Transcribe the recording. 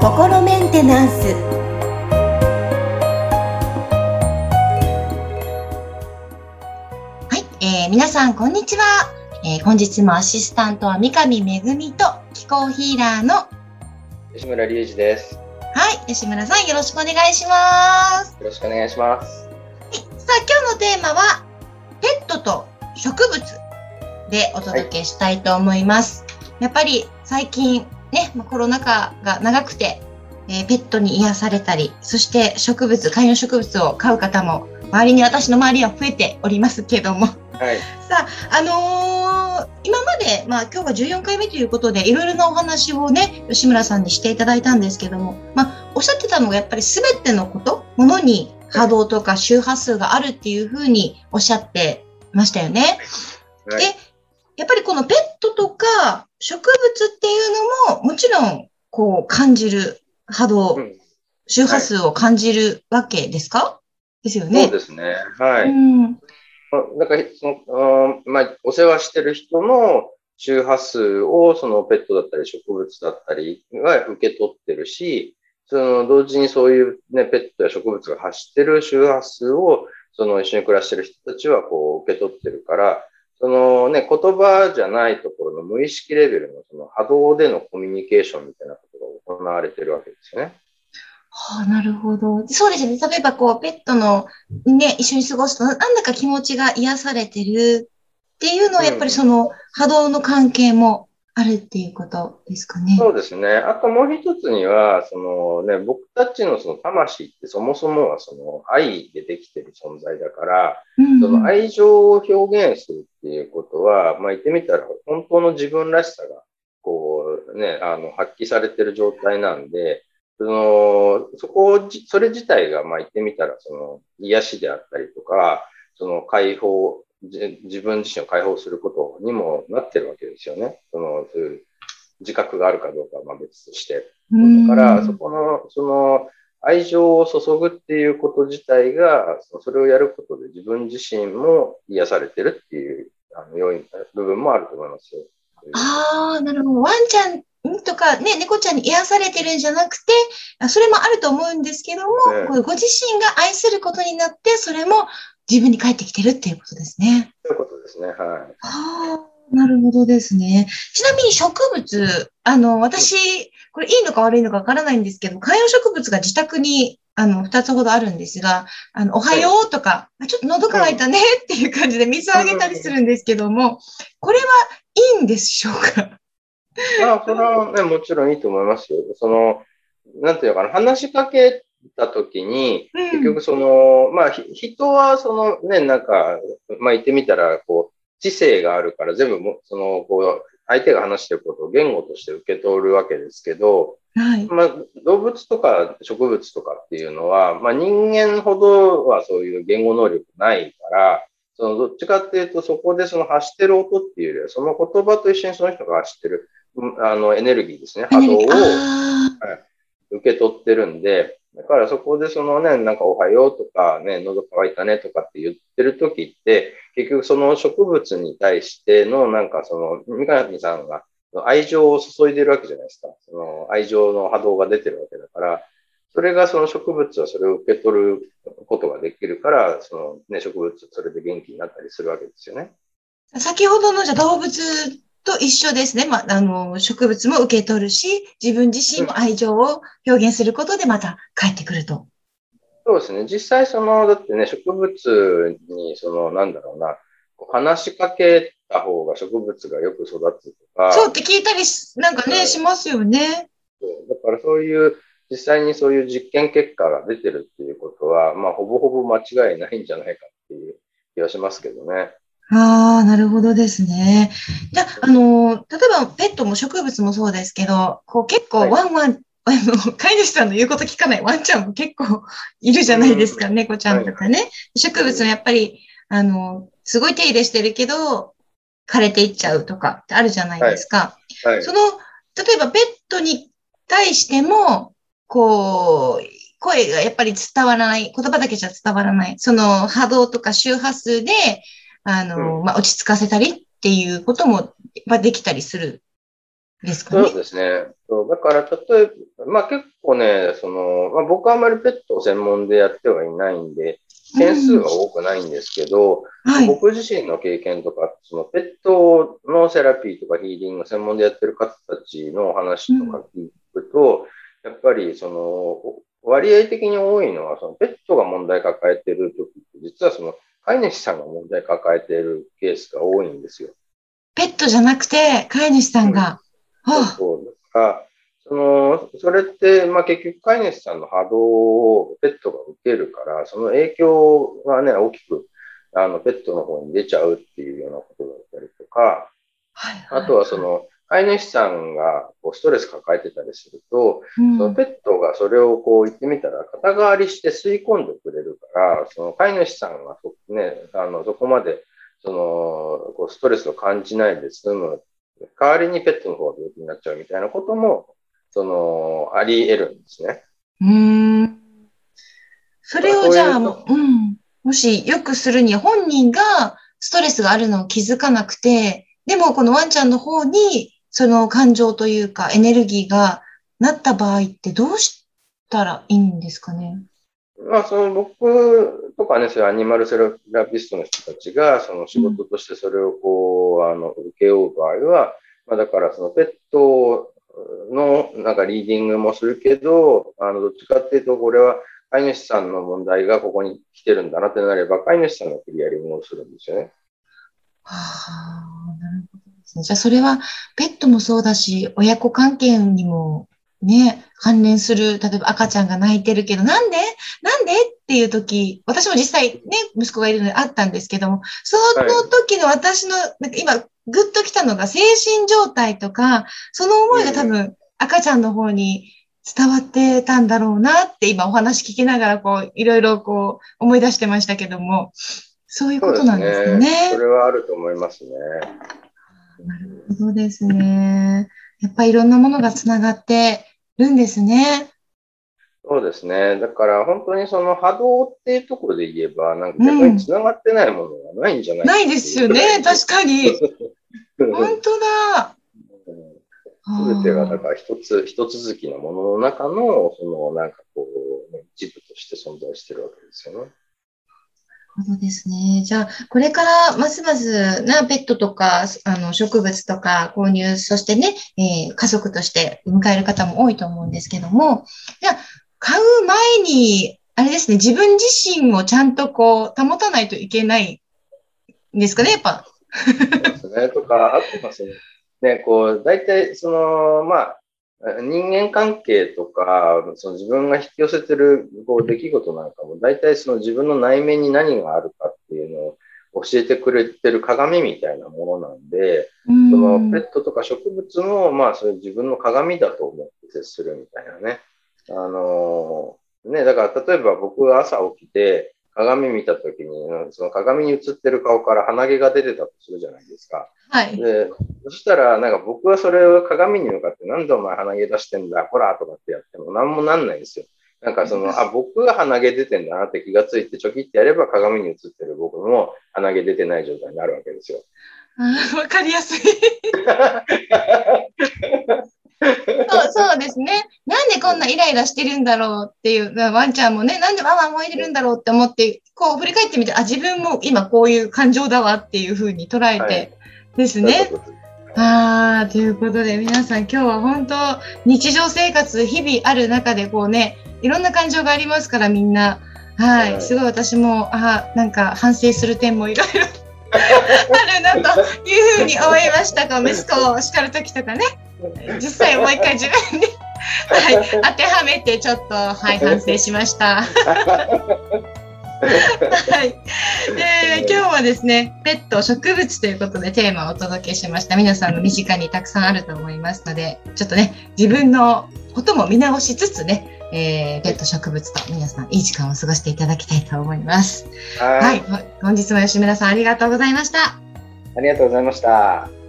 心メンテナンス。はい、えー、皆さんこんにちは、えー、本日もアシスタントは三上恵と気候ヒーラーの吉村隆二です。はい吉村さんよろしくお願いします。よろしくお願いします、はい、さあ今日のテーマはペットと植物でお届けしたいと思います、はい、やっぱり最近ね、まあ、コロナ禍が長くて、えー、ペットに癒されたり、そして植物、観葉植物を飼う方も、周りに私の周りは増えておりますけども。はい、さあ、あのー、今まで、まあ今日が14回目ということで、いろいろなお話をね、吉村さんにしていただいたんですけども、まあ、おっしゃってたのがやっぱり全てのこと、ものに波動とか周波数があるっていうふうにおっしゃってましたよね。はい、で、やっぱりこのペットとか植物っていうのももちろんこう感じる波動、うん、周波数を感じるわけですか、ですよね。そうですね。はい。うん、なんかその、まあ、お世話してる人の周波数をそのペットだったり植物だったりが受け取ってるし、その同時にそういうね、ペットや植物が発してる周波数をその一緒に暮らしてる人たちはこう受け取ってるから、そのね、言葉じゃないところの無意識レベルのその波動でのコミュニケーションみたいなことが行われてるわけですよね。はあ、なるほど。そうですね。例えば、こう、ペットのね、一緒に過ごすと、なんだか気持ちが癒されてるっていうのは、やっぱりその波動の関係もあるっていうことですかね。そうですね。あともう一つには、そのね、僕たちのその魂ってそもそもはその愛でできてる存在だから、うんうん、その愛情を表現するっていうことは、まあ言ってみたら本当の自分らしさが、こうね、あの、発揮されてる状態なんで、その、そこを、それ自体が、まあ言ってみたら、その、癒しであったりとか、その解放自分自身を解放することにもなってるわけですよね。その、そういう自覚があるかどうかはまあ別として。だから、そこの、その、愛情を注ぐっていうこと自体が、それをやることで自分自身も癒されてるっていう、あの、要因、部分もあると思いますよ。ああ、なるほど。ワンちゃんとかね、猫ちゃんに癒されてるんじゃなくて、それもあると思うんですけども、ね、ご自身が愛することになって、それも自分に返ってきてるっていうことですね。そういうことですね。はい。ああ、なるほどですね。ちなみに植物、あの、私、これいいのか悪いのかわからないんですけど、観葉植物が自宅にあの、二つほどあるんですが、あの、おはようとか、はい、ちょっと喉乾いたねっていう感じで水をあげたりするんですけども、これはいいんでしょうか？あ、それはね、もちろんいいと思いますよ。その、なんていうのかな、話しかけたときに、結局その、まあ、人はそのね、なんか、まあ言ってみたら、こう、知性があるから全部も、その、こう、相手が話してることを言語として受け取るわけですけど、はい、まあ、動物とか植物とかっていうのは、まあ、人間ほどはそういう言語能力ないから、そのどっちかっていうと、そこでその発してる音っていうよりは、その言葉と一緒にその人が発してる、あのエネルギーですね、波動を、はい、受け取ってるんで、だからそこでそのね、なんかおはようとかね、喉乾いたねとかって言ってる時って、結局その植物に対してのなんかその、三上さんが愛情を注いでるわけじゃないですか。その愛情の波動が出てるわけだから、それがその植物はそれを受け取ることができるから、そのね、植物それで元気になったりするわけですよね。先ほどのじゃ動物と一緒ですね。まあ、あの、植物も受け取るし、自分自身も愛情を表現することでまた帰ってくると。そうですね。実際その、だってね、植物に、その、なんだろうな、話しかけた方が植物がよく育つとか。そうって聞いたりなんかね、しますよね。そうだからそういう、実際にそういう実験結果が出てるっていうことは、まあ、ほぼほぼ間違いないんじゃないかっていう気がしますけどね。ああ、なるほどですね。じゃあ、の、例えばペットも植物もそうですけど、こう結構ワンワン、はい、あの、飼い主さんの言うこと聞かないワンちゃんも結構いるじゃないですか、猫ちゃんとかね。はい、植物もやっぱり、あの、すごい手入れしてるけど、枯れていっちゃうとかってあるじゃないですか。はい、その、例えばペットに対しても、こう、声がやっぱり伝わらない、言葉だけじゃ伝わらない、その波動とか周波数で、あの、うん、まあ、落ち着かせたりっっていうことも、まあ、できたりするですかね？そうですね。そうだから、例えば、まあ結構ね、その、まあ、僕はあんまりペットを専門でやってはいないんで、件数が多くないんですけど、うんはい、僕自身の経験とか、そのペットのセラピーとかヒーリング専門でやってる方たちの話とか聞くと、うん、やっぱりその割合的に多いのは、そのペットが問題抱えてる時って、実はその飼い主さんが問題抱えているケースが多いんですよ。ペットじゃなくて、飼い主さんが。うん、そうですか。その、それって、まあ結局飼い主さんの波動をペットが受けるから、その影響がね、大きく、あの、ペットの方に出ちゃうっていうようなことだったりとか、はいはい、あとはその、飼い主さんがこうストレス抱えてたりすると、うん、そのペットがそれをこう言ってみたら肩代わりして吸い込んでくれるから、その飼い主さんがそ,、ね、あのそこまでそのこうストレスを感じないで済む。代わりにペットの方が病気になっちゃうみたいなことも、その、あり得るんですね。うん。それをじゃあ、もう、うん。もしよくするに本人がストレスがあるのを気づかなくて、でもこのワンちゃんの方にその感情というかエネルギーがなった場合ってどうしたらいいんですかね？まあ、その僕とかね、そういうアニマルセラピストの人たちが、その仕事としてそれをこう、あの、受け負う場合は、まあ、だからそのペットのなんかリーディングもするけど、あの、どっちかっていうと、これは飼い主さんの問題がここに来てるんだなってなれば、飼い主さんがクリアリングをするんですよね。はあ、なるほど。ですね。じゃあそれはペットもそうだし、親子関係にもね、関連する、例えば赤ちゃんが泣いてるけど、なんで？なんで？っていう時、私も実際ね、息子がいるのであったんですけども、その時の私の、なんか今、ぐっと来たのが精神状態とか、その思いが多分赤ちゃんの方に伝わってたんだろうなって今お話聞きながらこう、いろいろこう思い出してましたけども、そういうことなんですね。そねそれはあると思いますね。なるほどですね。やっぱりいろんなものがつながってるんですね。そうですね。だから本当にその波動っていうところで言えば、なんか逆につながってないものがないんじゃない、うん、ないですよね。確かに。本当だ。すべてが、だから一つ、一続きのものの中の、その、なんかこう、一部として存在してるわけですよね。そうですね。じゃあ、これからますますなペットとか、あの、植物とか購入、そしてね、えー、家族として迎える方も多いと思うんですけども、じゃあ、買う前に、あれですね、自分自身をちゃんとこう、保たないといけないんですかね、やっぱ。そうですね。とか、あとはその、ね、こう、大体、その、まあ、人間関係とか、その自分が引き寄せてるこう出来事なんかも、大体その自分の内面に何があるかっていうのを教えてくれてる鏡みたいなものなんで、そのペットとか植物も、まあ、それ自分の鏡だと思って接するみたいなね。あのー、ね、だから例えば僕が朝起きて、鏡見たときに、その鏡に映ってる顔から鼻毛が出てたとするじゃないですか。はい。で、そしたら、なんか僕はそれを鏡に向かって、なんでお前鼻毛出してんだ、ほら、とかってやっても何もなんないんですよ。なんかその、あ、僕が鼻毛出てんだなって気がついて、ちょきってやれば鏡に映ってる僕も鼻毛出てない状態になるわけですよ。わかりやすい そうですね。なんでこんなイライラしてるんだろうっていう、ワンちゃんもね、なんでママ燃えてるんだろうって思って、こう振り返ってみて、あ、自分も今こういう感情だわっていうふうに捉えてですね。はい、あということで皆さん今日は本当日常生活日々ある中でこうね、いろんな感情がありますからみんな。はい、すごい私も、あ、なんか反省する点もいろいろ あるなというふうに思いました。こう息子を叱る時とかね。実際もう一回自分で、はい、当てはめてちょっと、はい、反省しました。はい。で、今日はですね、ペット、植物ということでテーマをお届けしました。皆さんの身近にたくさんあると思いますので、ちょっとね、自分のことも見直しつつね、えー、ペット植物と皆さんいい時間を過ごしていただきたいと思います。はいはい。本日も吉村さんありがとうございました。ありがとうございました。